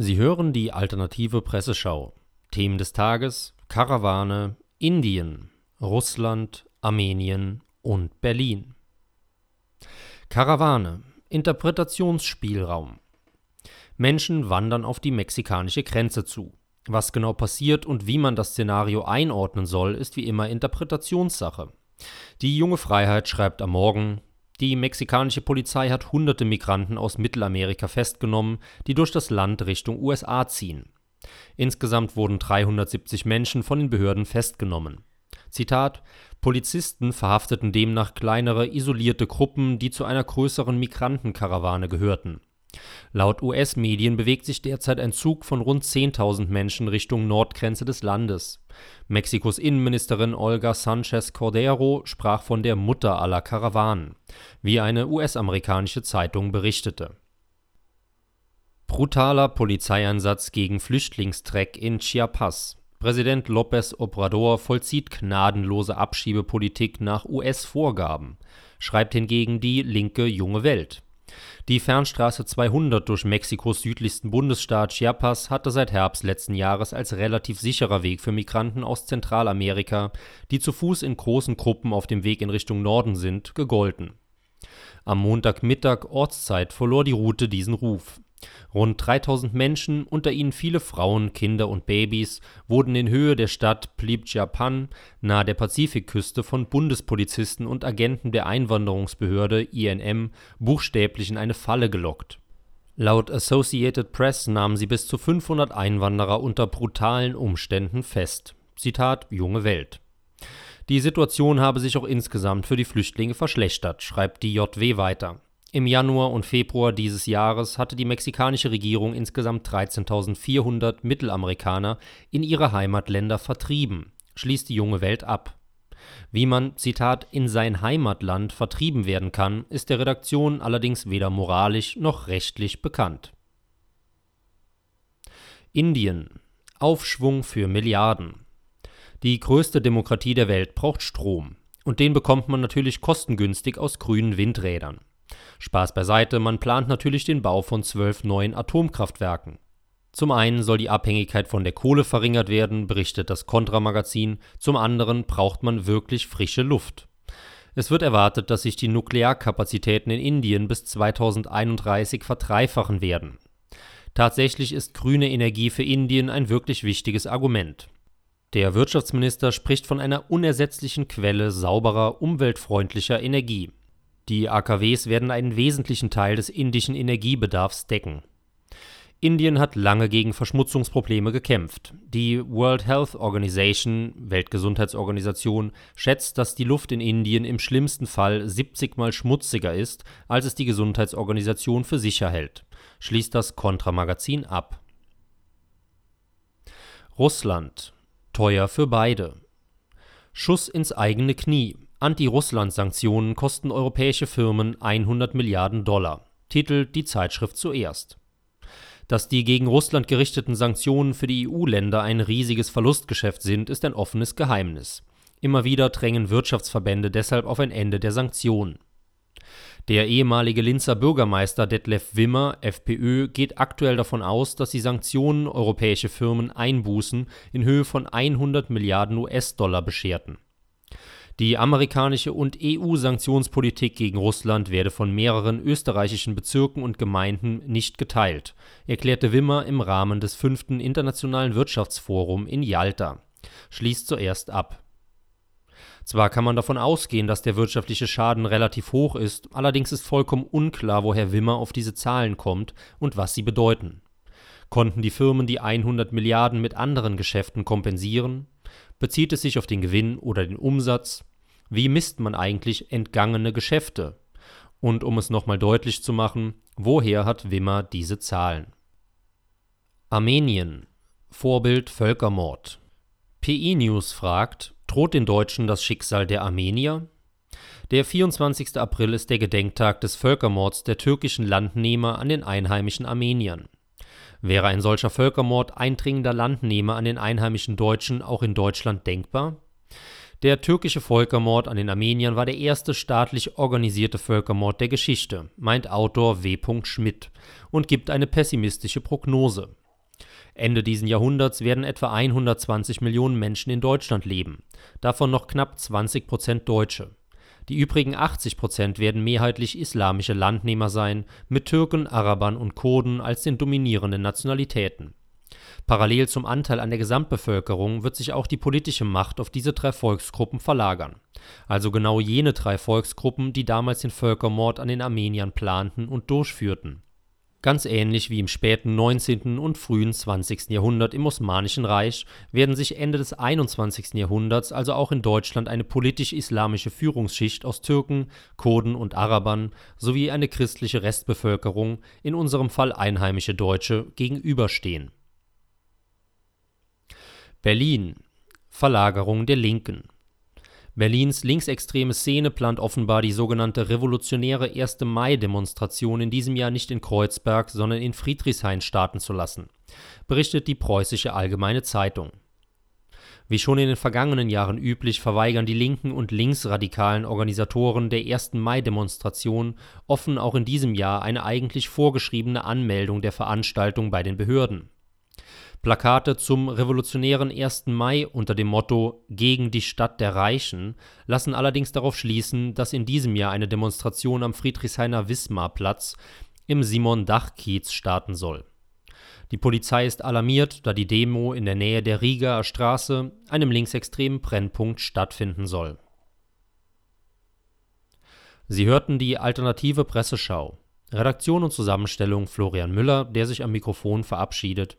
Sie hören die alternative Presseschau. Themen des Tages: Karawane, Indien, Russland, Armenien und Berlin. Karawane, Interpretationsspielraum. Menschen wandern auf die mexikanische Grenze zu. Was genau passiert und wie man das Szenario einordnen soll, ist wie immer Interpretationssache. Die junge Freiheit schreibt am Morgen, die mexikanische Polizei hat hunderte Migranten aus Mittelamerika festgenommen, die durch das Land Richtung USA ziehen. Insgesamt wurden 370 Menschen von den Behörden festgenommen. Zitat: Polizisten verhafteten demnach kleinere, isolierte Gruppen, die zu einer größeren Migrantenkarawane gehörten. Laut US-Medien bewegt sich derzeit ein Zug von rund 10.000 Menschen Richtung Nordgrenze des Landes. Mexikos Innenministerin Olga Sanchez Cordero sprach von der Mutter aller Karawanen, wie eine US-amerikanische Zeitung berichtete. Brutaler Polizeieinsatz gegen Flüchtlingstreck in Chiapas. Präsident López Obrador vollzieht gnadenlose Abschiebepolitik nach US-Vorgaben, schreibt hingegen die linke Junge Welt. Die Fernstraße 200 durch Mexikos südlichsten Bundesstaat Chiapas hatte seit Herbst letzten Jahres als relativ sicherer Weg für Migranten aus Zentralamerika, die zu Fuß in großen Gruppen auf dem Weg in Richtung Norden sind, gegolten. Am Montagmittag Ortszeit verlor die Route diesen Ruf. Rund 3000 Menschen, unter ihnen viele Frauen, Kinder und Babys, wurden in Höhe der Stadt Plibjapan nahe der Pazifikküste von Bundespolizisten und Agenten der Einwanderungsbehörde INM buchstäblich in eine Falle gelockt. Laut Associated Press nahmen sie bis zu 500 Einwanderer unter brutalen Umständen fest. Zitat Junge Welt. Die Situation habe sich auch insgesamt für die Flüchtlinge verschlechtert, schreibt die JW weiter. Im Januar und Februar dieses Jahres hatte die mexikanische Regierung insgesamt 13.400 Mittelamerikaner in ihre Heimatländer vertrieben, schließt die junge Welt ab. Wie man, Zitat, in sein Heimatland vertrieben werden kann, ist der Redaktion allerdings weder moralisch noch rechtlich bekannt. Indien. Aufschwung für Milliarden. Die größte Demokratie der Welt braucht Strom. Und den bekommt man natürlich kostengünstig aus grünen Windrädern. Spaß beiseite, man plant natürlich den Bau von zwölf neuen Atomkraftwerken. Zum einen soll die Abhängigkeit von der Kohle verringert werden, berichtet das Kontra-Magazin, zum anderen braucht man wirklich frische Luft. Es wird erwartet, dass sich die Nuklearkapazitäten in Indien bis 2031 verdreifachen werden. Tatsächlich ist grüne Energie für Indien ein wirklich wichtiges Argument. Der Wirtschaftsminister spricht von einer unersetzlichen Quelle sauberer, umweltfreundlicher Energie. Die AKWs werden einen wesentlichen Teil des indischen Energiebedarfs decken. Indien hat lange gegen Verschmutzungsprobleme gekämpft. Die World Health Organization, Weltgesundheitsorganisation, schätzt, dass die Luft in Indien im schlimmsten Fall 70 mal schmutziger ist, als es die Gesundheitsorganisation für sicher hält, schließt das Kontra-Magazin ab. Russland. Teuer für beide. Schuss ins eigene Knie. Anti-Russland-Sanktionen kosten europäische Firmen 100 Milliarden Dollar, titelt die Zeitschrift zuerst. Dass die gegen Russland gerichteten Sanktionen für die EU-Länder ein riesiges Verlustgeschäft sind, ist ein offenes Geheimnis. Immer wieder drängen Wirtschaftsverbände deshalb auf ein Ende der Sanktionen. Der ehemalige Linzer Bürgermeister Detlef Wimmer, FPÖ, geht aktuell davon aus, dass die Sanktionen europäische Firmen Einbußen in Höhe von 100 Milliarden US-Dollar bescherten. Die amerikanische und EU-Sanktionspolitik gegen Russland werde von mehreren österreichischen Bezirken und Gemeinden nicht geteilt, erklärte Wimmer im Rahmen des fünften Internationalen Wirtschaftsforum in Jalta. Schließt zuerst ab. Zwar kann man davon ausgehen, dass der wirtschaftliche Schaden relativ hoch ist, allerdings ist vollkommen unklar, woher Wimmer auf diese Zahlen kommt und was sie bedeuten. Konnten die Firmen die 100 Milliarden mit anderen Geschäften kompensieren? Bezieht es sich auf den Gewinn oder den Umsatz? Wie misst man eigentlich entgangene Geschäfte? Und um es nochmal deutlich zu machen, Woher hat Wimmer diese Zahlen? Armenien. Vorbild Völkermord. PI News fragt, droht den Deutschen das Schicksal der Armenier? Der 24. April ist der Gedenktag des Völkermords der türkischen Landnehmer an den einheimischen Armeniern. Wäre ein solcher Völkermord eindringender Landnehmer an den einheimischen Deutschen auch in Deutschland denkbar? Der türkische Völkermord an den Armeniern war der erste staatlich organisierte Völkermord der Geschichte, meint Autor W. Schmidt und gibt eine pessimistische Prognose. Ende diesen Jahrhunderts werden etwa 120 Millionen Menschen in Deutschland leben, davon noch knapp 20 Prozent Deutsche. Die übrigen 80 Prozent werden mehrheitlich islamische Landnehmer sein, mit Türken, Arabern und Kurden als den dominierenden Nationalitäten Parallel zum Anteil an der Gesamtbevölkerung wird sich auch die politische Macht auf diese drei Volksgruppen verlagern, also genau jene drei Volksgruppen, die damals den Völkermord an den Armeniern planten und durchführten. Ganz ähnlich wie im späten 19. und frühen 20. Jahrhundert im Osmanischen Reich werden sich Ende des 21. Jahrhunderts also auch in Deutschland eine politisch-islamische Führungsschicht aus Türken, Kurden und Arabern sowie eine christliche Restbevölkerung, in unserem Fall einheimische Deutsche, gegenüberstehen Berlin Verlagerung der Linken Berlins linksextreme Szene plant offenbar die sogenannte revolutionäre 1. Mai-Demonstration in diesem Jahr nicht in Kreuzberg, sondern in Friedrichshain starten zu lassen, berichtet die Preußische Allgemeine Zeitung. Wie schon in den vergangenen Jahren üblich, verweigern die linken und linksradikalen Organisatoren der 1. Mai-Demonstration offen auch in diesem Jahr eine eigentlich vorgeschriebene Anmeldung der Veranstaltung bei den Behörden Plakate zum revolutionären 1. Mai unter dem Motto Gegen die Stadt der Reichen lassen allerdings darauf schließen, dass in diesem Jahr eine Demonstration am Friedrichshainer Wismarplatz im Simon-Dach-Kiez starten soll. Die Polizei ist alarmiert, da die Demo in der Nähe der Rieger Straße, einem linksextremen Brennpunkt, stattfinden soll. Sie hörten die alternative Presseschau. Redaktion und Zusammenstellung Florian Müller, der sich am Mikrofon verabschiedet.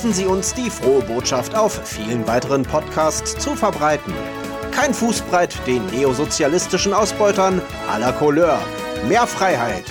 helfen Sie uns, die frohe Botschaft auf vielen weiteren Podcasts zu verbreiten. Kein Fußbreit den neosozialistischen Ausbeutern la Couleur. Mehr Freiheit.